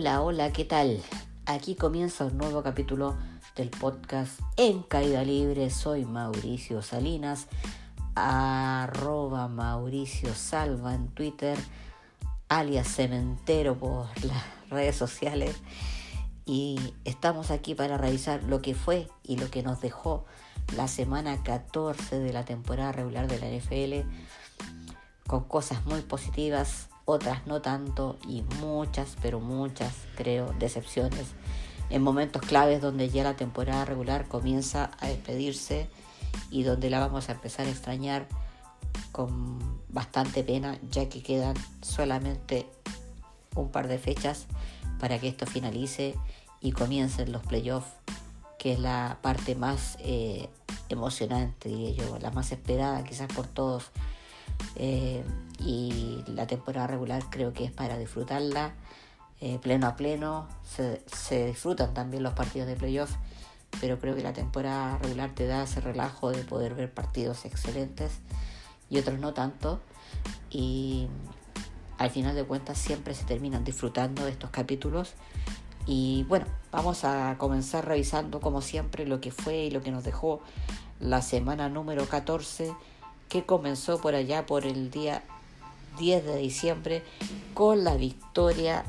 Hola, hola, ¿qué tal? Aquí comienza un nuevo capítulo del podcast En Caída Libre. Soy Mauricio Salinas, arroba Mauricio Salva en Twitter, alias Cementero por las redes sociales. Y estamos aquí para revisar lo que fue y lo que nos dejó la semana 14 de la temporada regular de la NFL, con cosas muy positivas, otras no tanto y muchas, pero muchas, creo, decepciones. En momentos claves donde ya la temporada regular comienza a despedirse y donde la vamos a empezar a extrañar con bastante pena ya que quedan solamente un par de fechas para que esto finalice y comiencen los playoffs que es la parte más eh, emocionante diría yo, la más esperada quizás por todos eh, y la temporada regular creo que es para disfrutarla eh, pleno a pleno. Se, disfrutan también los partidos de playoff, pero creo que la temporada regular te da ese relajo de poder ver partidos excelentes y otros no tanto. Y al final de cuentas siempre se terminan disfrutando de estos capítulos. Y bueno, vamos a comenzar revisando como siempre lo que fue y lo que nos dejó la semana número 14 que comenzó por allá por el día 10 de diciembre con la victoria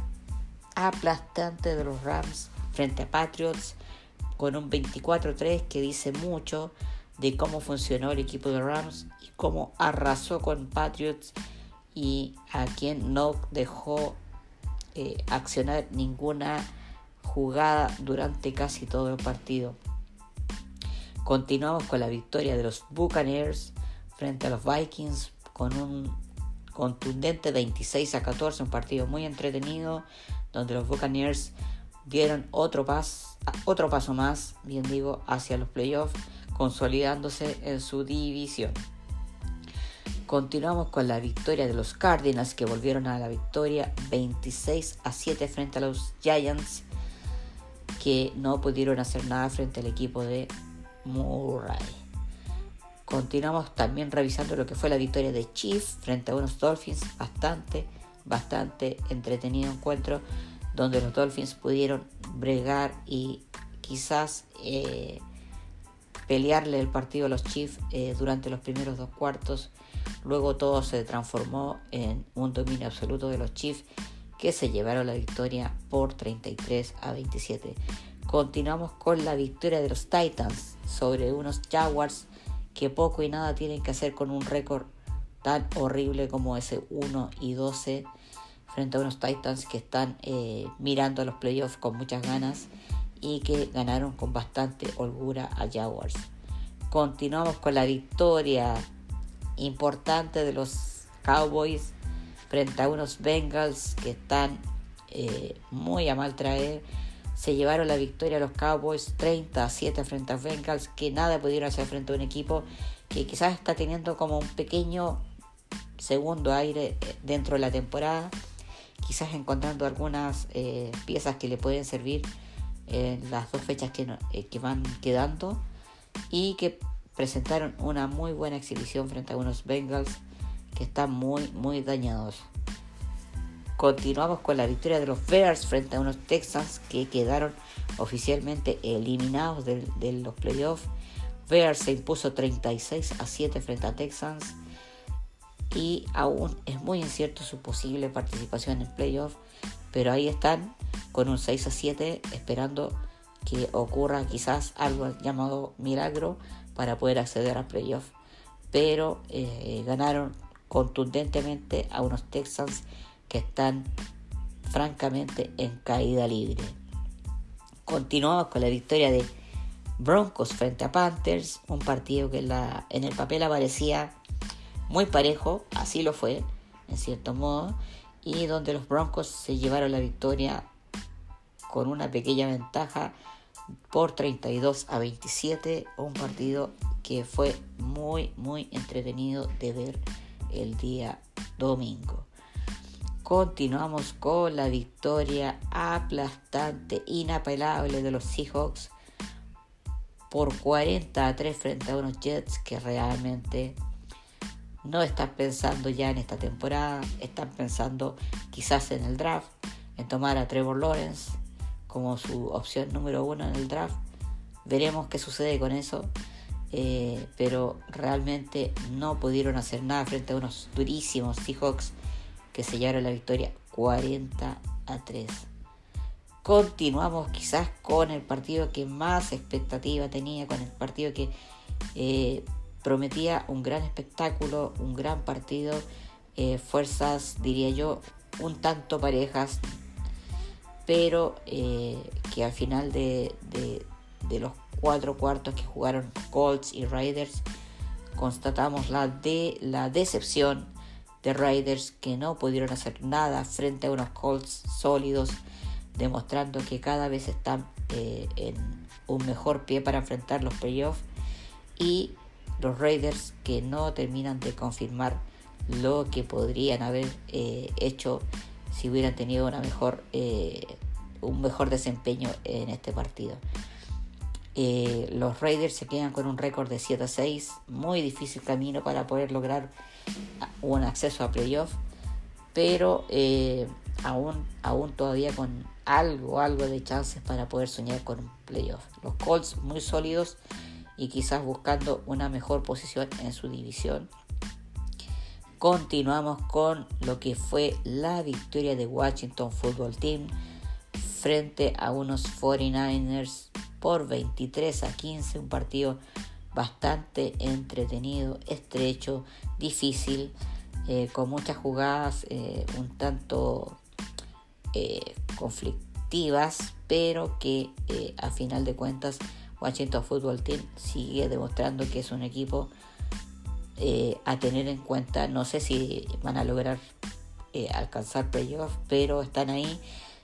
aplastante de los Rams frente a Patriots con un 24-3 que dice mucho de cómo funcionó el equipo de Rams y cómo arrasó con Patriots y a quien no dejó eh, accionar ninguna jugada durante casi todo el partido. Continuamos con la victoria de los Buccaneers frente a los Vikings con un contundente 26 a 14, un partido muy entretenido donde los Buccaneers dieron otro, otro paso más, bien digo, hacia los playoffs, consolidándose en su división. Continuamos con la victoria de los Cardinals que volvieron a la victoria 26 a 7 frente a los Giants que no pudieron hacer nada frente al equipo de Murray. Continuamos también revisando lo que fue la victoria de Chiefs frente a unos Dolphins, bastante, bastante entretenido encuentro donde los Dolphins pudieron bregar y quizás eh, pelearle el partido a los Chiefs eh, durante los primeros dos cuartos. Luego todo se transformó en un dominio absoluto de los Chiefs que se llevaron la victoria por 33 a 27. Continuamos con la victoria de los Titans sobre unos Jaguars que poco y nada tienen que hacer con un récord tan horrible como ese 1 y 12 frente a unos Titans que están eh, mirando a los playoffs con muchas ganas y que ganaron con bastante holgura a Jaguars. Continuamos con la victoria importante de los Cowboys frente a unos Bengals que están eh, muy a mal traer se llevaron la victoria a los Cowboys 30 a 7 frente a Bengals, que nada pudieron hacer frente a un equipo que quizás está teniendo como un pequeño segundo aire eh, dentro de la temporada, quizás encontrando algunas eh, piezas que le pueden servir en las dos fechas que, eh, que van quedando y que presentaron una muy buena exhibición frente a unos Bengals que están muy muy dañados. Continuamos con la victoria de los Bears frente a unos Texans que quedaron oficialmente eliminados de, los playoffs. Bears se impuso 36 a 7 frente a Texans y aún es muy incierto su posible participación en playoffs, pero ahí están con un 6 a 7 esperando que ocurra quizás algo llamado milagro para poder acceder a playoffs. Pero eh, ganaron contundentemente a unos Texans que están francamente en caída libre. Continuamos con la victoria de Broncos frente a Panthers, un partido que la, en el papel aparecía muy parejo, así lo fue, en cierto modo, y donde los Broncos se llevaron la victoria con una pequeña ventaja por 32 a 27, un partido que fue muy, muy entretenido de ver el día domingo. Continuamos con la victoria aplastante, inapelable de los Seahawks por 40 a 3 frente a unos Jets que realmente no están pensando ya en esta temporada, están pensando quizás en el draft, en tomar a Trevor Lawrence como su opción número uno en el draft. Veremos qué sucede con eso. Eh, pero realmente no pudieron hacer nada frente a unos durísimos Seahawks que sellaron la victoria 40 a 3. Continuamos quizás con el partido que más expectativa tenía, con el partido que eh, prometía un gran espectáculo, un gran partido, eh, fuerzas, diría yo, un tanto parejas, pero eh, que al final de, los cuatro cuartos que jugaron Colts y Raiders, constatamos la, de, la decepción de Raiders que no pudieron hacer nada frente a unos Colts sólidos, demostrando que cada vez están eh, en un mejor pie para enfrentar los playoffs y los Raiders que no terminan de confirmar lo que podrían haber eh, hecho si hubieran tenido una mejor, eh, un mejor desempeño en este partido. Eh, los Raiders se quedan con un récord de 7 a 6, muy difícil camino para poder lograr un acceso a playoff, pero aún, aún todavía con algo, algo de chances para poder soñar con un playoff. Los Colts muy sólidos y quizás buscando una mejor posición en su división. Continuamos con lo que fue la victoria de Washington Football Team frente a unos 49ers por 23 a 15, un partido bastante entretenido, estrecho, difícil, eh, con muchas jugadas eh, un tanto eh, conflictivas, pero que a final de cuentas Washington Football Team sigue demostrando que es un equipo a tener en cuenta. No sé si van a lograr alcanzar playoffs, pero están ahí,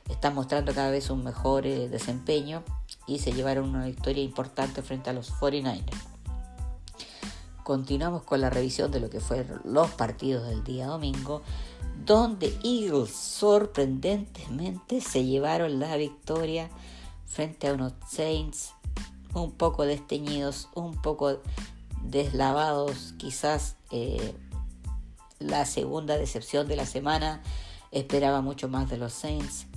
están mostrando cada vez un mejor eh, desempeño y se llevaron una victoria importante frente a los 49ers. Continuamos con la revisión de lo que fueron los partidos del día domingo, donde Eagles sorprendentemente se llevaron la victoria frente a unos Saints un poco desteñidos, un poco deslavados, quizás eh, la segunda decepción de la semana. Esperaba mucho más de los Saints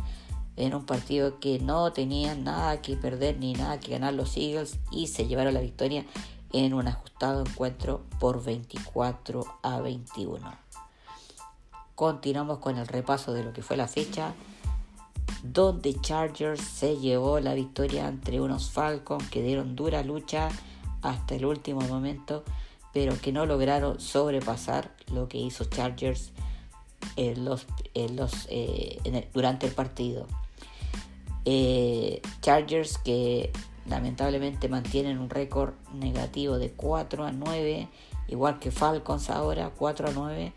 en un partido que no tenían nada que perder ni nada que ganar los Eagles y se llevaron la victoria en un ajustado encuentro por 24 a 21. Continuamos con el repaso de lo que fue la fecha donde Chargers se llevó la victoria entre unos Falcons que dieron dura lucha hasta el último momento, pero que no lograron sobrepasar lo que hizo Chargers eh, durante el partido. Eh, Chargers que lamentablemente mantienen un récord negativo de 4 a 9, igual que Falcons ahora 4 a 9,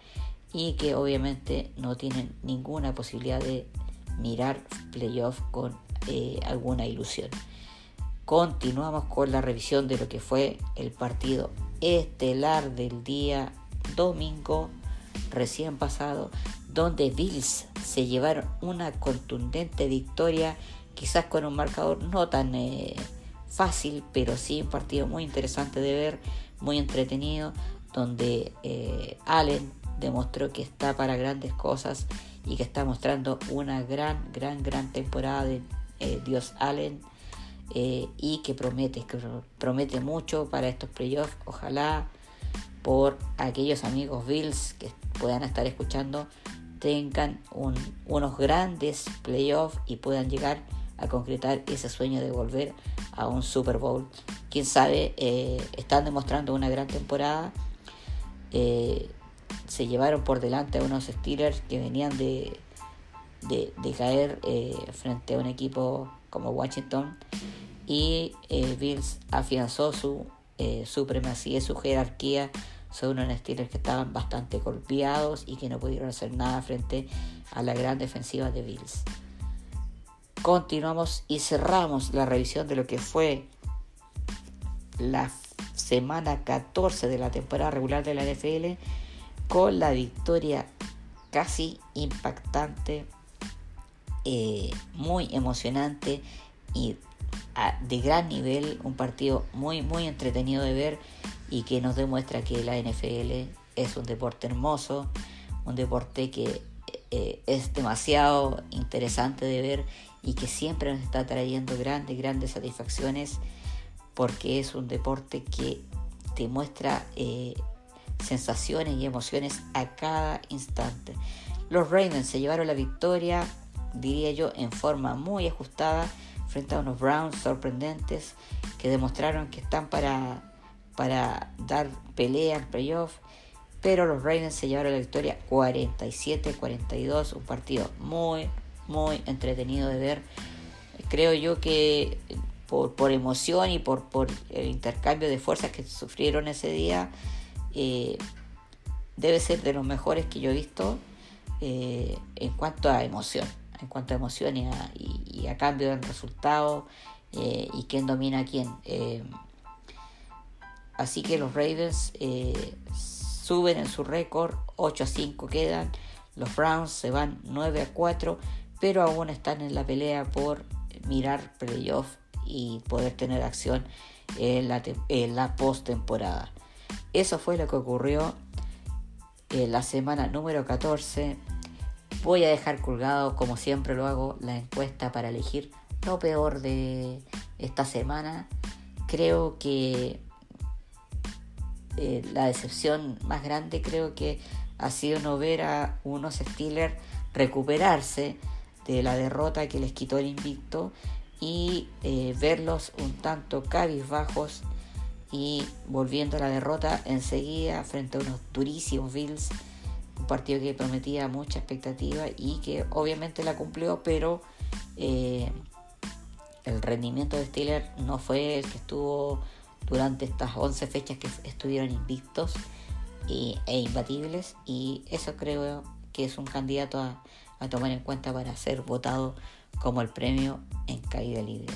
y que obviamente no tienen ninguna posibilidad de mirar playoff con eh, alguna ilusión. Continuamos con la revisión de lo que fue el partido estelar del día domingo recién pasado, donde Bills se llevaron una contundente victoria, quizás con un marcador no tan eh, fácil, pero sí un partido muy interesante de ver, muy entretenido, donde eh, Allen demostró que está para grandes cosas y que está mostrando una gran, gran, gran temporada de eh, Dios Allen y que promete, que promete mucho para estos playoffs. Ojalá por aquellos amigos Bills que puedan estar escuchando tengan unos grandes playoffs y puedan llegar a concretar ese sueño de volver a un Super Bowl. Quién sabe, eh, están demostrando una gran temporada se llevaron por delante a unos Steelers que venían de, de, caer eh, frente a un equipo como Washington y eh, Bills afianzó su eh, supremacía, su jerarquía sobre unos Steelers que estaban bastante golpeados y que no pudieron hacer nada frente a la gran defensiva de Bills. Continuamos y cerramos la revisión de lo que fue la semana 14 de la temporada regular de la NFL con la victoria casi impactante, eh, muy emocionante y de gran nivel, un partido muy muy entretenido de ver y que nos demuestra que la NFL es un deporte hermoso, un deporte que eh, es demasiado interesante de ver y que siempre nos está trayendo grandes, grandes satisfacciones porque es un deporte que te muestra eh, sensaciones y emociones a cada instante. Los Ravens se llevaron la victoria, diría yo, en forma muy ajustada frente a unos Browns sorprendentes que demostraron que están para, para dar pelea al playoff. Pero los Ravens se llevaron la victoria 47-42, un partido muy, muy entretenido de ver. Creo yo que por, por emoción y por, por, el intercambio de fuerzas que sufrieron ese día, eh, debe ser de los mejores que yo he visto eh, en cuanto a emoción, en cuanto a emoción y a, y, a cambio del resultado eh, y quién domina a quién. Así que los Ravens suben en su récord, 8 a 5 quedan, los Browns se van 9 a 4, pero aún están en la pelea por mirar playoff y poder tener acción en la, la postemporada. Eso fue lo que ocurrió en la semana número 14. Voy a dejar colgado, como siempre lo hago, la encuesta para elegir lo peor de esta semana. Creo que eh, la decepción más grande creo que ha sido no ver a unos Steelers recuperarse de la derrota que les quitó el invicto y eh, verlos un tanto cabizbajos y volviendo a la derrota enseguida frente a unos durísimos Bills, un partido que prometía mucha expectativa y que obviamente la cumplió, pero eh, el rendimiento de Steelers no fue el que estuvo durante estas 11 fechas que estuvieron invictos e imbatibles y eso creo que es un candidato a, tomar en cuenta para ser votado como el premio en caída libre.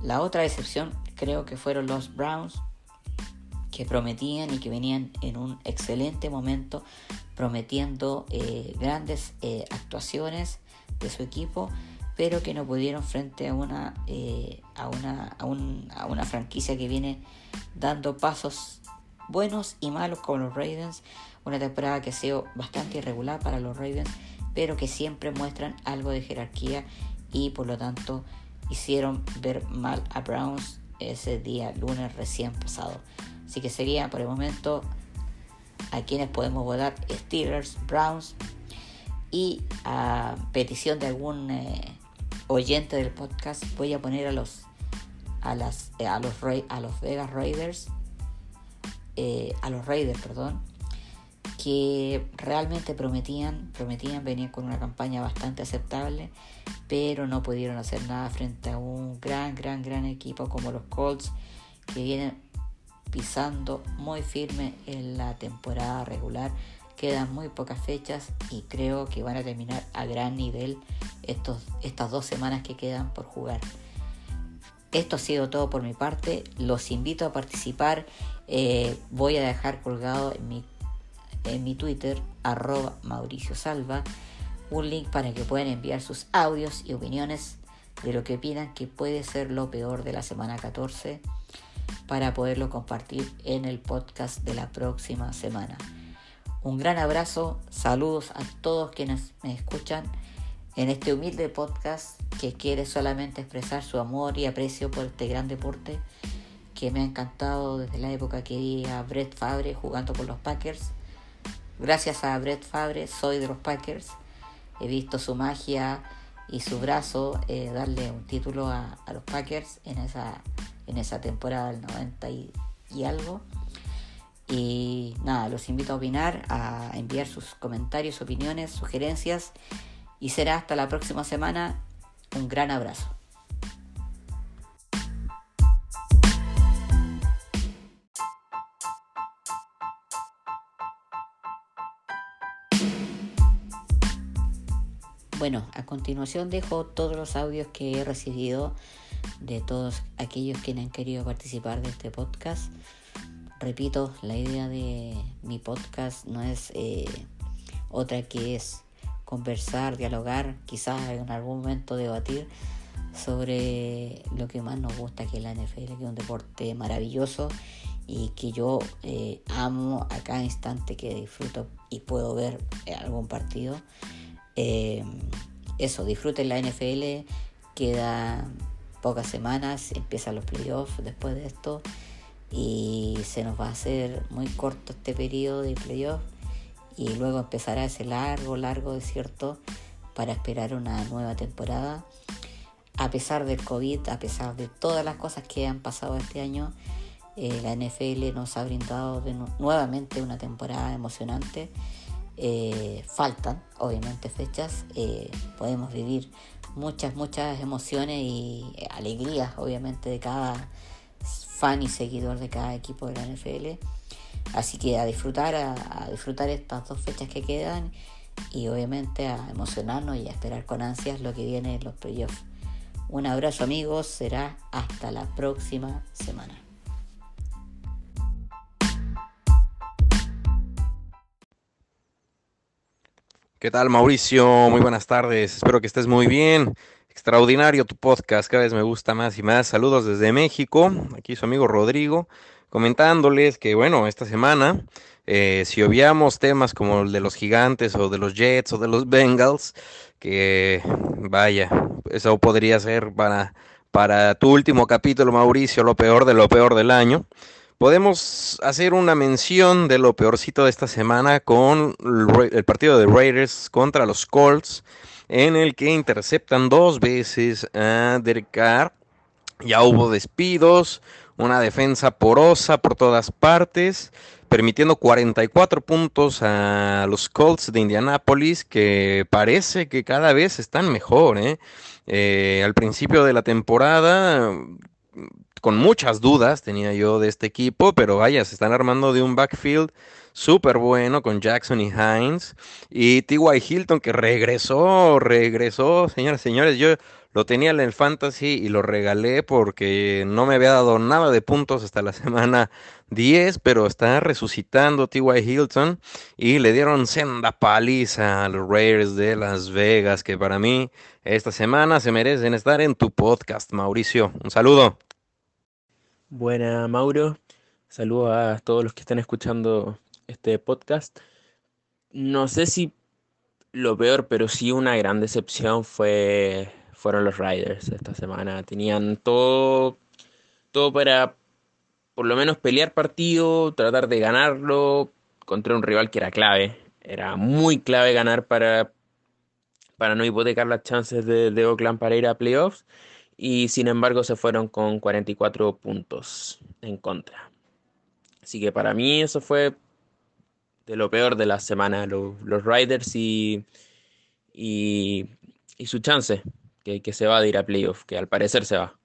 La otra excepción creo que fueron los Browns que prometían y que venían en un excelente momento prometiendo eh, grandes eh, actuaciones de su equipo pero que no pudieron frente a una, eh, a, una, a, una franquicia que viene dando pasos buenos y malos como los Ravens una temporada que ha sido bastante irregular para los Ravens pero que siempre muestran algo de jerarquía y por lo tanto hicieron ver mal a Browns ese día lunes recién pasado. Así que sería por el momento a quienes podemos votar Steelers, Browns y a petición de algún eh, oyente del podcast voy a poner a los a las eh, a los a los Vegas Raiders eh, a los Raiders perdón que realmente prometían, prometían venir con una campaña bastante aceptable, pero no pudieron hacer nada frente a un gran, gran, gran equipo como los Colts, que vienen pisando muy firme en la temporada regular. Quedan muy pocas fechas y creo que van a terminar a gran nivel estos, estas dos semanas que quedan por jugar. Esto ha sido todo por mi parte. Los invito a participar. Eh, voy a dejar colgado en mi en mi Twitter, arroba Mauricio Salva, un link para que puedan enviar sus audios y opiniones de lo que opinan que puede ser lo peor de la semana 14 para poderlo compartir en el podcast de la próxima semana. Un gran abrazo, saludos a todos quienes me escuchan en este humilde podcast que quiere solamente expresar su amor y aprecio por este gran deporte que me ha encantado desde la época que vi a Brett Fabre jugando con los Packers Gracias a Brett Fabre soy de los Packers. He visto su magia y su brazo eh, darle un título a, los Packers en esa, en esa temporada del 90 y, y, algo. Y nada, los invito a opinar, a enviar sus comentarios, opiniones, sugerencias. Y será hasta la próxima semana. Un gran abrazo. Bueno, a continuación dejo todos los audios que he recibido de todos aquellos que han querido participar de este podcast. Repito, la idea de mi podcast no es eh, otra que es conversar, dialogar, quizás en algún momento debatir sobre lo que más nos gusta que es la NFL, que es un deporte maravilloso y que yo eh, amo a cada instante que disfruto y puedo ver algún partido. Eh, eso, disfruten la NFL, queda pocas semanas, empiezan los playoffs después de esto y se nos va a hacer muy corto este periodo de playoffs y luego empezará ese largo, largo desierto para esperar una nueva temporada. A pesar del COVID, a pesar de todas las cosas que han pasado este año, eh, la NFL nos ha brindado nuevamente una temporada emocionante. Eh, faltan, obviamente, fechas. Eh, podemos vivir muchas, muchas emociones y alegrías, obviamente, de cada fan y seguidor de cada equipo de la NFL. Así que a disfrutar, a, disfrutar estas dos fechas que quedan y obviamente a emocionarnos y a esperar con ansias lo que viene en los playoffs. Un abrazo amigos, será hasta la próxima semana. ¿Qué tal Mauricio? Muy buenas tardes, espero que estés muy bien. Extraordinario tu podcast, cada vez me gusta más y más. Saludos desde México, aquí su amigo Rodrigo, comentándoles que bueno, esta semana, eh, si obviamos temas como el de los gigantes o de los Jets o de los Bengals, que vaya, eso podría ser para, para tu último capítulo, Mauricio, lo peor de lo peor del año podemos hacer una mención de lo peorcito de esta semana con el partido de Raiders contra los Colts, en el que interceptan dos veces a Derek Carr. Ya hubo despidos, una defensa porosa por todas partes, permitiendo 44 puntos a los Colts de Indianápolis, que parece que cada vez están mejor. ¿eh? Eh, al principio de la temporada con muchas dudas tenía yo de este equipo, pero vaya, se están armando de un backfield súper bueno con Jackson y Hines. Y T.Y. Hilton que regresó, regresó, señoras y señores, yo lo tenía en el fantasy y lo regalé porque no me había dado nada de puntos hasta la semana 10, pero está resucitando T.Y. Hilton y le dieron senda paliza a los Raiders de Las Vegas, que para mí esta semana se merecen estar en tu podcast, Mauricio. Un saludo. Buena, Mauro. Saludos a todos los que están escuchando este podcast. No sé si lo peor, pero sí una gran decepción fue fueron los Riders esta semana. Tenían todo todo para por lo menos pelear partido, tratar de ganarlo contra un rival que era clave. Era muy clave ganar para para no hipotecar las chances de, Oakland para ir a playoffs y sin embargo se fueron con 44 puntos en contra. Así que para mí eso fue de lo peor de la semana, los, Riders y, y, su chance, que, que se va de ir a playoff, que al parecer se va.